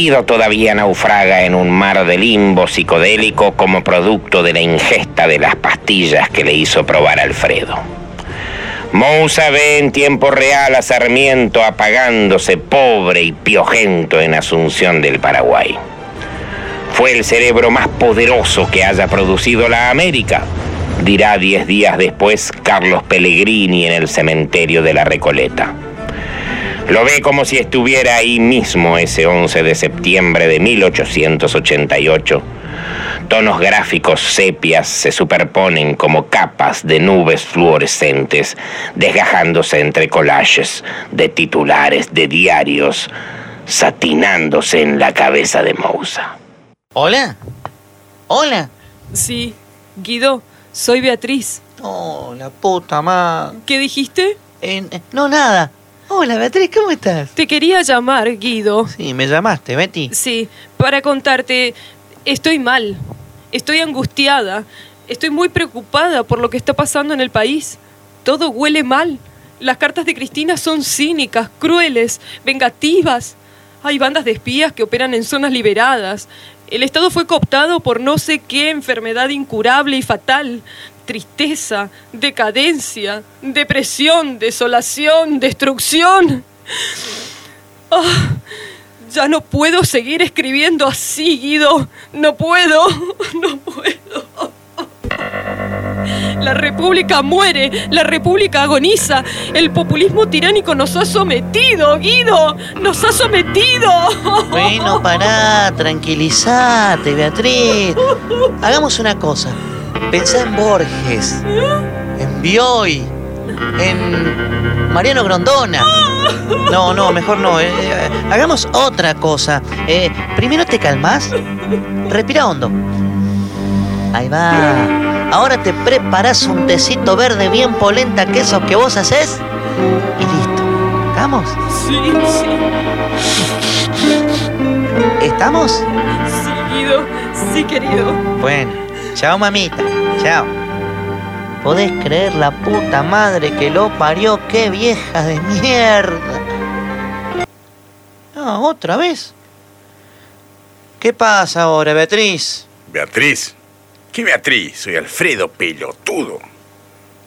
Todavía naufraga en un mar de limbo psicodélico como producto de la ingesta de las pastillas que le hizo probar Alfredo. Mousa ve en tiempo real a Sarmiento apagándose pobre y piojento en Asunción del Paraguay. Fue el cerebro más poderoso que haya producido la América, dirá diez días después Carlos Pellegrini en el cementerio de la Recoleta. Lo ve como si estuviera ahí mismo ese 11 de septiembre de 1888. Tonos gráficos sepias se superponen como capas de nubes fluorescentes, desgajándose entre collages de titulares de diarios, satinándose en la cabeza de Mousa. ¿Hola? ¿Hola? Sí, Guido, soy Beatriz. Oh, la puta madre. ¿Qué dijiste? Eh, no, nada. Hola, Beatriz, ¿cómo estás? Te quería llamar, Guido. Sí, me llamaste, Betty. Sí, para contarte, estoy mal. Estoy angustiada. Estoy muy preocupada por lo que está pasando en el país. Todo huele mal. Las cartas de Cristina son cínicas, crueles, vengativas. Hay bandas de espías que operan en zonas liberadas. El Estado fue cooptado por no sé qué enfermedad incurable y fatal tristeza, decadencia, depresión, desolación, destrucción. Ah, ya no puedo seguir escribiendo así, Guido. No puedo, no puedo. La República muere, la República agoniza. El populismo tiránico nos ha sometido, Guido. Nos ha sometido. Bueno, pará, tranquilízate, Beatriz. Hagamos una cosa. Pensá en Borges, en Bioy, en Mariano Grondona. No, no, mejor no. eh, eh, hagamos otra cosa. Eh, primero te calmas, respira hondo. Ahí va. Ahora te preparas un tecito verde bien polenta, que eso que vos haces. Y listo. ¿Estamos? Sí, sí, ¿Estamos? sí, Guido. Sí, querido. Bueno, chao mamita, chao. ¿Podés creer la puta madre que lo parió? ¡Qué vieja de mierda! No, otra vez. ¿Qué pasa ahora, Beatriz? Beatriz. ¿Qué Beatriz? Soy Alfredo Pelotudo.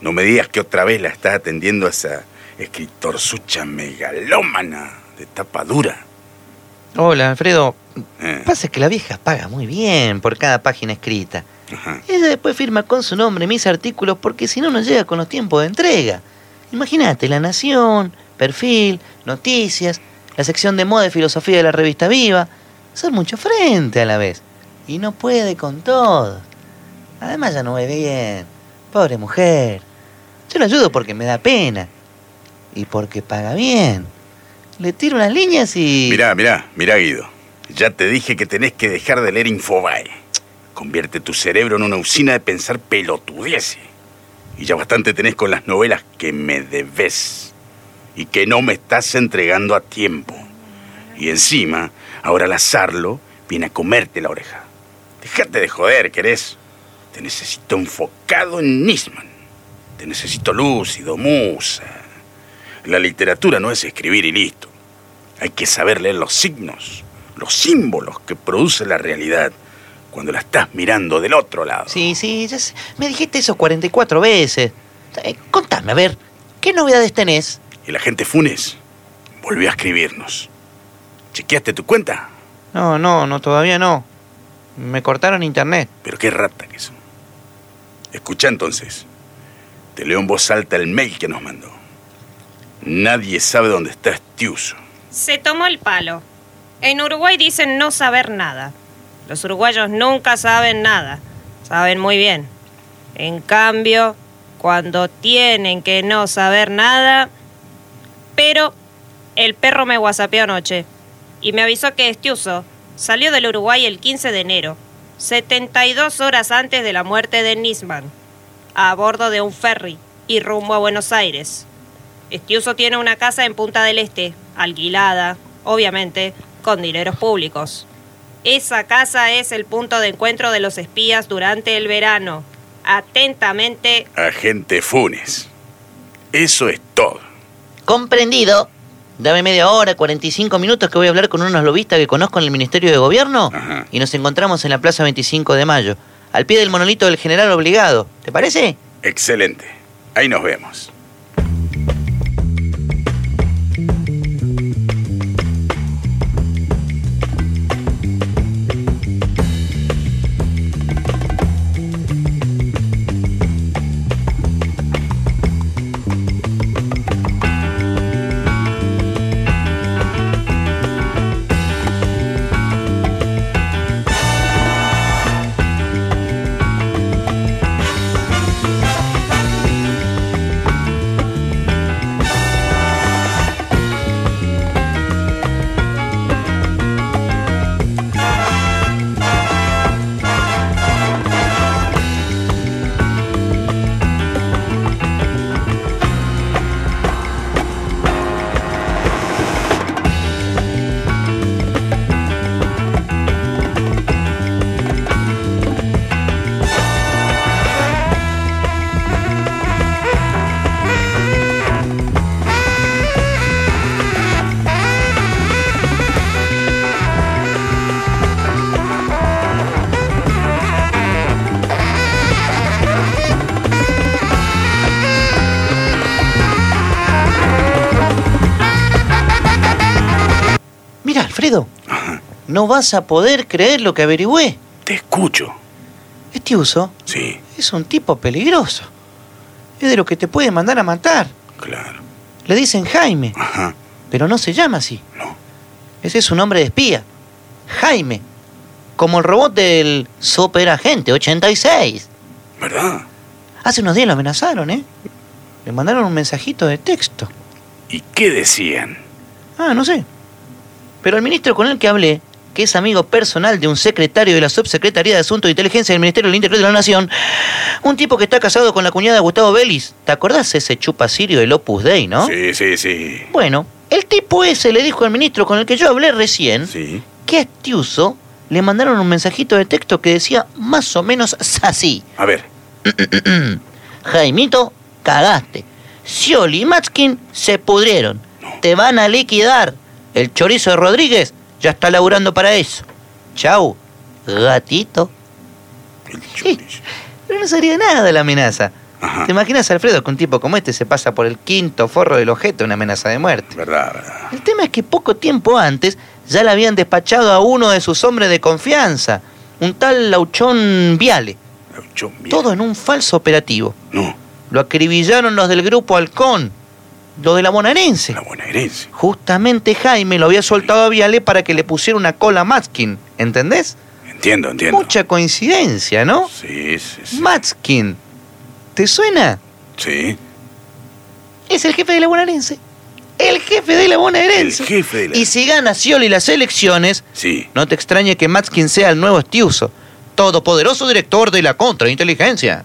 No me digas que otra vez la está atendiendo esa escritorzucha megalómana de tapa dura. Hola, Alfredo. Eh, Pasa que la vieja paga muy bien por cada página escrita. Ajá. Ella después firma con su nombre mis artículos porque si no, no llega con los tiempos de entrega. Imagínate, La Nación, Perfil, Noticias, la sección de moda y filosofía de la revista Viva. Son mucho frente a la vez. Y no puede con todo. Además ya no ve bien. Pobre mujer. Yo la ayudo porque me da pena. Y porque paga bien. Le tiro unas líneas y... Mirá, mirá, mirá, Guido. Ya te dije que tenés que dejar de leer Infobae. Convierte tu cerebro en una usina de pensar pelotudeces. Y ya bastante tenés con las novelas que me debes. Y que no me estás entregando a tiempo. Y encima, ahora Lazarlo viene a comerte la oreja. Dejate de joder, ¿querés? Te necesito enfocado en Nisman. Te necesito lúcido, musa. La literatura no es escribir y listo. Hay que saber leer los signos, los símbolos que produce la realidad cuando la estás mirando del otro lado. Sí, sí, ya sé. me dijiste eso 44 veces. Eh, contame, a ver, ¿qué novedades tenés? Y la gente Funes volvió a escribirnos. ¿Chequeaste tu cuenta? No, no, no, todavía no. Me cortaron internet. Pero qué rata que son. Escucha entonces. Te leo en voz alta el mail que nos mandó. Nadie sabe dónde está Estiuso. Se tomó el palo. En Uruguay dicen no saber nada. Los uruguayos nunca saben nada. Saben muy bien. En cambio, cuando tienen que no saber nada... Pero el perro me whatsappeó anoche y me avisó que Estiuso salió del Uruguay el 15 de enero, 72 horas antes de la muerte de Nisman, a bordo de un ferry y rumbo a Buenos Aires. Estiuso tiene una casa en Punta del Este, alquilada, obviamente, con dineros públicos. Esa casa es el punto de encuentro de los espías durante el verano. Atentamente, Agente Funes. Eso es todo. Comprendido. Dame media hora, 45 minutos que voy a hablar con unos lobistas que conozco en el Ministerio de Gobierno Ajá. y nos encontramos en la Plaza 25 de Mayo, al pie del monolito del general obligado. ¿Te parece? Excelente. Ahí nos vemos. Mira, Alfredo, no vas a poder creer lo que averigüé. Te escucho. Este uso Sí, es un tipo peligroso. Es de lo que te puede mandar a matar. claro. Le dicen Jaime, Ajá. pero no se llama así. No. Ese es su nombre de espía. Jaime. Como el robot del Superagente 86. ¿Verdad? Hace unos días lo amenazaron, ¿eh? Le mandaron un mensajito de texto. ¿Y qué decían? Ah, no sé. Pero el ministro con el que hablé, que es amigo personal de un secretario de la Subsecretaría de Asuntos de Inteligencia del Ministerio del Interior de la Nación, un tipo que está casado con la cuñada de Gustavo Vélez. ¿Te acordás ese chupa sirio del Opus Dei, no? Sí, sí, sí. Bueno, el tipo ese le dijo al ministro con el que yo hablé recién Sí. que a este uso le mandaron un mensajito de texto que decía más o menos así. A ver. Jaimito, cagaste. Scioli y Matskin se pudrieron. Te van a liquidar. El chorizo de Rodríguez ya está laburando para eso. Chau, gatito. Sí, pero no sería nada la amenaza. Ajá. ¿Te imaginas, Alfredo, que un tipo como este se pasa por el quinto forro del objeto una amenaza de muerte? Verdad, verdad. El tema es que poco tiempo antes ya le habían despachado a uno de sus hombres de confianza, un tal Lauchón Viale, Lauchón, bien. todo en un falso operativo. No, Lo acribillaron los del grupo Halcón, los de la bonaerense. la buena herencia. Justamente Jaime lo había soltado a Viale para que le pusiera una cola a Matskin, ¿entendés? Entiendo, entiendo. Mucha coincidencia, ¿no? Sí, sí, sí. Matskin, ¿te suena? Sí. Es el jefe de la bonaerense. El jefe de la bonaerense. El jefe de la- Y si gana Scioli las elecciones, Sí. no te extrañe que Matskin sea el nuevo Estiuso, todopoderoso director de la contrainteligencia.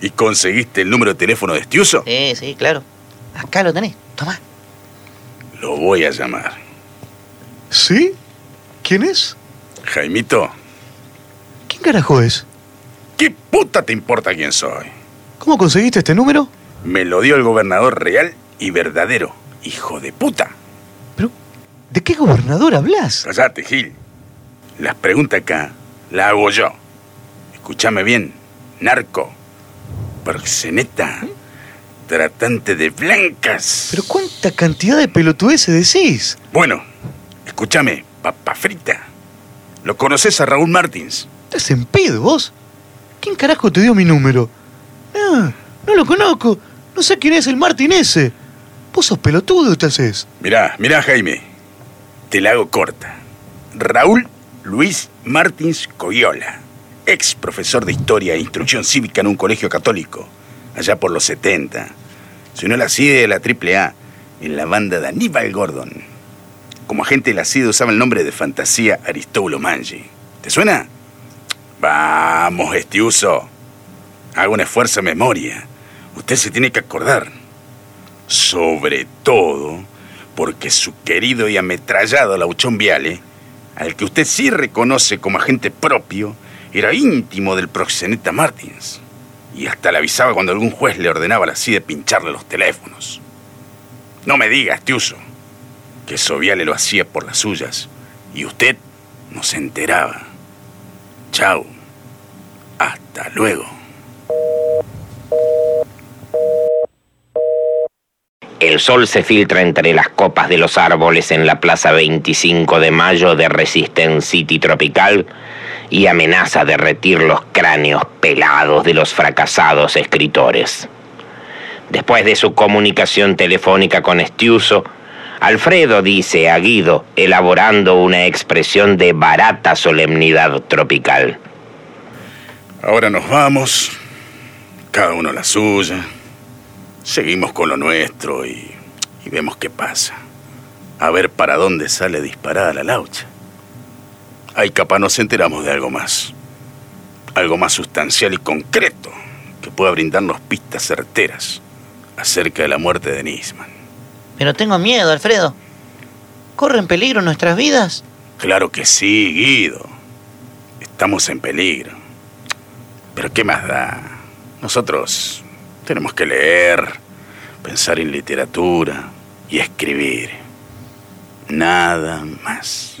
¿Y conseguiste el número de teléfono de Estiuso? Sí, sí, claro. Acá lo tenés. Tomá. Lo voy a llamar. ¿Sí? ¿Quién es? Jaimito, ¿Quién carajo es? ¿qué puta te importa quién soy? ¿Cómo conseguiste este número? Me lo dio el gobernador real y verdadero. Hijo de puta. Pero, ¿de qué gobernador hablas? Cállate, Gil. Las preguntas acá las hago yo. Escúchame bien. Narco. Proxeneta. Tratante de blancas. ¿Pero cuánta cantidad de pelotudeces decís? Bueno, escúchame, papa frita. ¿Lo conoces a Raúl Martins? ¿Estás en pedo vos? ¿Quién carajo te dio mi número? Ah, no lo conozco. No sé quién es el Martín ese. Vos sos pelotudo, te haces. Mirá, mirá, Jaime. Te la hago corta. Raúl Luis Martins Coyola, ex profesor de historia e instrucción cívica en un colegio católico, allá por los 70. Se unió a la CIDE de la AAA en la banda de Aníbal Gordon. Como agente de la CIDE usaba el nombre de fantasía Aristóbulo Mangi. ¿Te suena? Vamos, Estiuso. Haga un esfuerzo de memoria. Usted se tiene que acordar. Sobre todo porque su querido y ametrallado Lauchón Viale, al que usted sí reconoce como agente propio, era íntimo del proxeneta Martins. Y hasta le avisaba cuando algún juez le ordenaba a la CIDE pincharle los teléfonos. No me digas, Tiuso. que Soviale lo hacía por las suyas y usted no se enteraba. Chao. Hasta luego. El sol se filtra entre las copas de los árboles en la Plaza 25 de Mayo de Resistance City Tropical y amenaza derretir los cráneos pelados de los fracasados escritores. Después de su comunicación telefónica con Estiuso, Alfredo dice a Guido, elaborando una expresión de barata solemnidad tropical. Ahora nos vamos, cada uno la suya. Seguimos con lo nuestro y, y vemos qué pasa. A ver para dónde sale disparada la laucha. Ahí capaz nos enteramos de algo más. Algo más sustancial y concreto que pueda brindarnos pistas certeras acerca de la muerte de Nisman. Pero tengo miedo, Alfredo. ¿Corren peligro nuestras vidas? Claro que sí, Guido. Estamos en peligro. Pero ¿qué más da? Nosotros tenemos que leer, pensar en literatura y escribir. Nada más.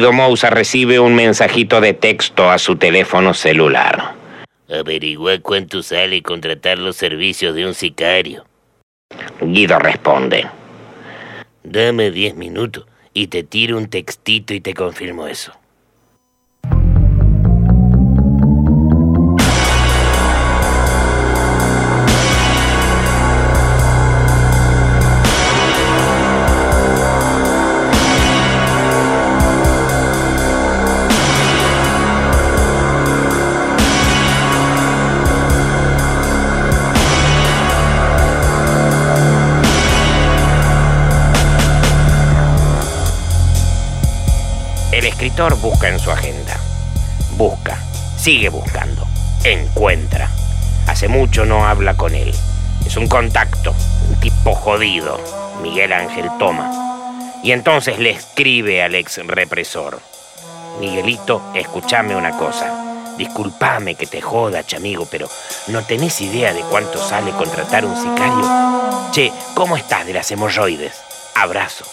Guido Mousa recibe un mensajito de texto a su teléfono celular. Averigua cuánto sale contratar los servicios de un sicario. Guido responde. Dame 10 minutos y te tiro un textito y te confirmo eso. Busca en su agenda. Busca, sigue buscando, encuentra. Hace mucho no habla con él. Es un contacto, un tipo jodido. Miguel Ángel toma. Y entonces le escribe al ex represor. Miguelito, escúchame una cosa. Disculpame que te joda, chamigo, pero ¿no tenés idea de cuánto sale contratar un sicario? Che, ¿cómo estás de las hemorroides? Abrazo.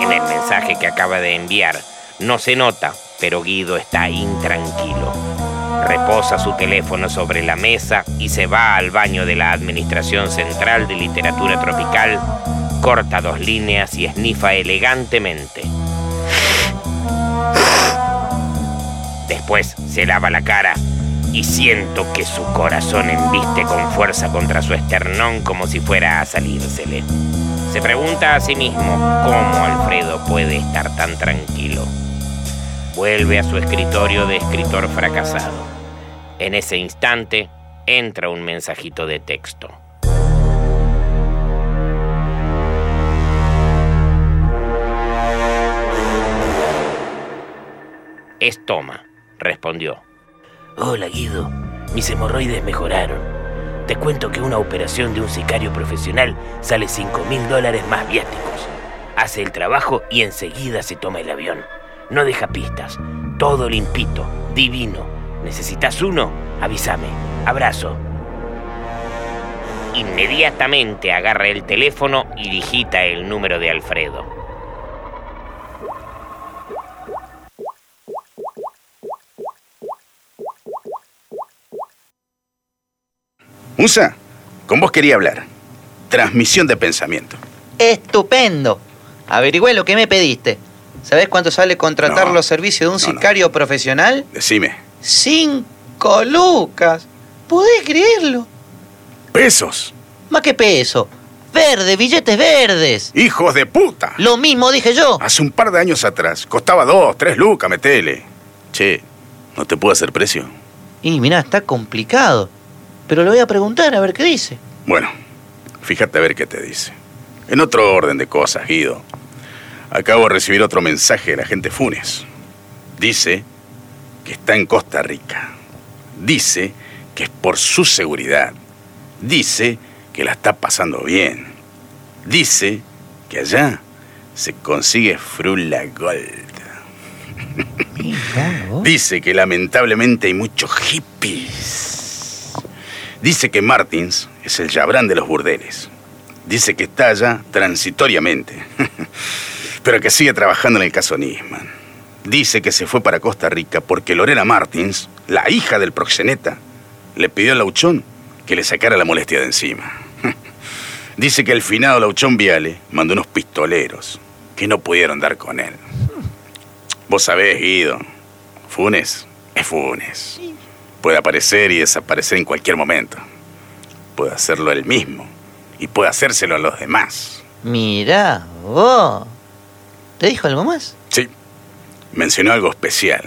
En el mensaje que acaba de enviar no se nota, pero Guido está intranquilo. Reposa su teléfono sobre la mesa y se va al baño de la Administración Central de Literatura Tropical, corta dos líneas y esnifa elegantemente. Después se lava la cara y siento que su corazón embiste con fuerza contra su esternón como si fuera a salírsele. Se pregunta a sí mismo cómo Alfredo puede estar tan tranquilo. Vuelve a su escritorio de escritor fracasado. En ese instante entra un mensajito de texto. Es Toma, respondió. Hola Guido, mis hemorroides mejoraron. Te cuento que una operación de un sicario profesional sale 5 mil dólares más viáticos. Hace el trabajo y enseguida se toma el avión. No deja pistas. Todo limpito, divino. ¿Necesitas uno? Avísame. Abrazo. Inmediatamente agarra el teléfono y digita el número de Alfredo. Musa, con vos quería hablar. Transmisión de pensamiento. Estupendo. Averigüé lo que me pediste. ¿Sabés cuánto sale contratar No, los servicios de un no, no. sicario profesional? Decime. Cinco lucas. ¿Podés creerlo? Pesos. Más que peso. Verde, billetes verdes. Hijos de puta. Lo mismo dije yo. Hace un par de años atrás costaba dos, tres lucas, metele. Che, ¿no te puedo hacer precio? Y mirá, está complicado. Pero le voy a preguntar a ver qué dice. Bueno, fíjate a ver qué te dice. En otro orden de cosas, Guido. Acabo de recibir otro mensaje de la gente Funes. Dice que está en Costa Rica. Dice que es por su seguridad. Dice que la está pasando bien. Dice que allá se consigue frula gold. Dice que lamentablemente hay muchos hippies. Dice que Martins es el Yabrán de los burdeles. Dice que está allá transitoriamente, pero que sigue trabajando en el caso Nisman. Dice que se fue para Costa Rica porque Lorena Martins, la hija del proxeneta, le pidió al Lauchón que le sacara la molestia de encima. Dice que el finado Lauchón Viale mandó unos pistoleros que no pudieron dar con él. Vos sabés, Guido, Funes es Funes. Puede aparecer y desaparecer en cualquier momento. Puede hacerlo él mismo y puede hacérselo a los demás. Mirá, vos. ¿Te dijo algo más? Sí, mencionó algo especial.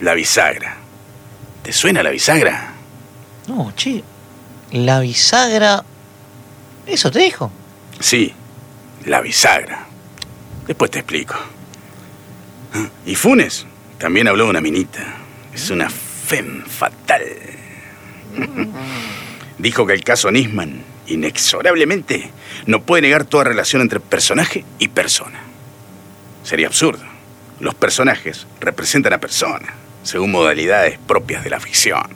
La bisagra. ¿Te suena la bisagra? No, che. La bisagra. ¿Eso te dijo? Sí, la bisagra. Después te explico. Ah, Y Funes también habló de una minita. Es una fem fatal. Dijo que el caso Nisman, inexorablemente, no puede negar toda relación entre personaje y persona. Sería absurdo. Los personajes representan a personas, según modalidades propias de la ficción.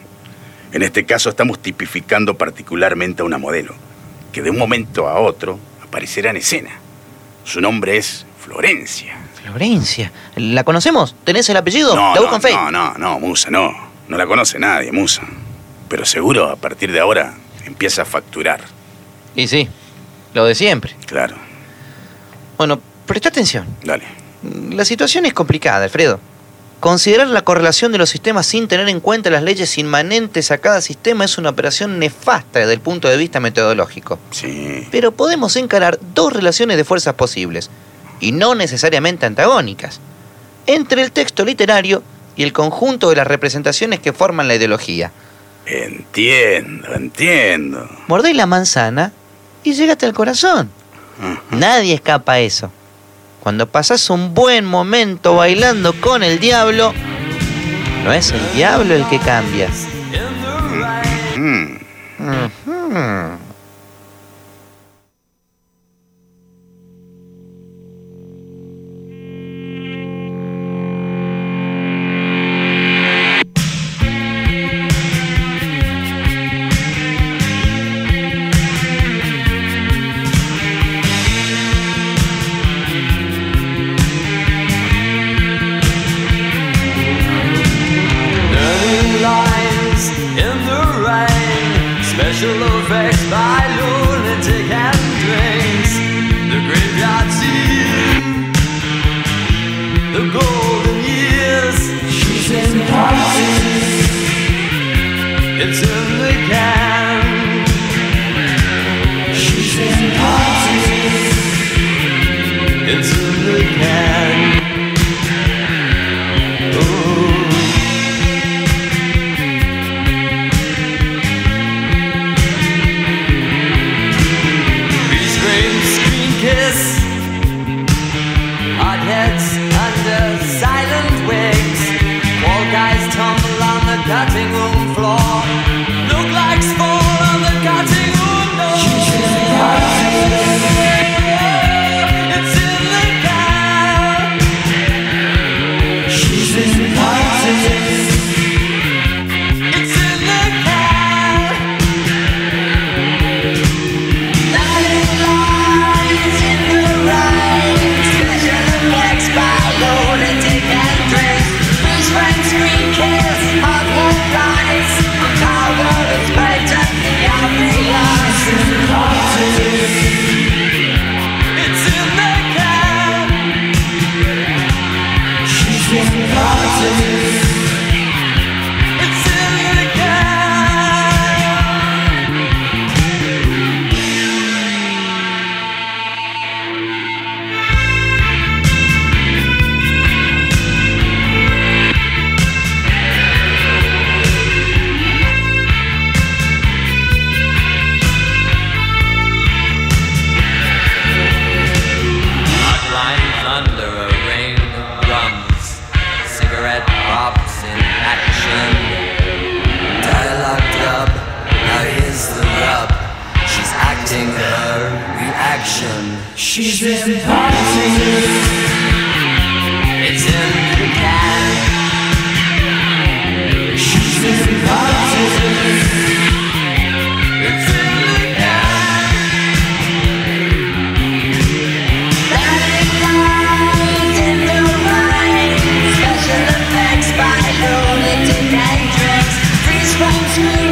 En este caso estamos tipificando particularmente a una modelo, que de un momento a otro aparecerá en escena. Su nombre es Florencia. Florencia. ¿La conocemos? ¿Tenés el apellido? No, la no, busco en Facebook. no, no, no, Musa, no. No la conoce nadie, Musa. Pero seguro a partir de ahora empieza a facturar. Y sí, lo de siempre. Claro, Bueno, presta atención. dale. La situación es complicada, Alfredo. Considerar la correlación de los sistemas sin tener en cuenta las leyes inmanentes a cada sistema es una operación nefasta desde el punto de vista metodológico. Sí. Pero podemos encarar dos relaciones de fuerzas posibles, y no necesariamente antagónicas, entre el texto literario y el conjunto de las representaciones que forman la ideología. Entiendo, entiendo. Mordés la manzana y llegaste al corazón. Nadie escapa a eso. Cuando pasás un buen momento bailando con el diablo, no es el diablo el que cambia. to.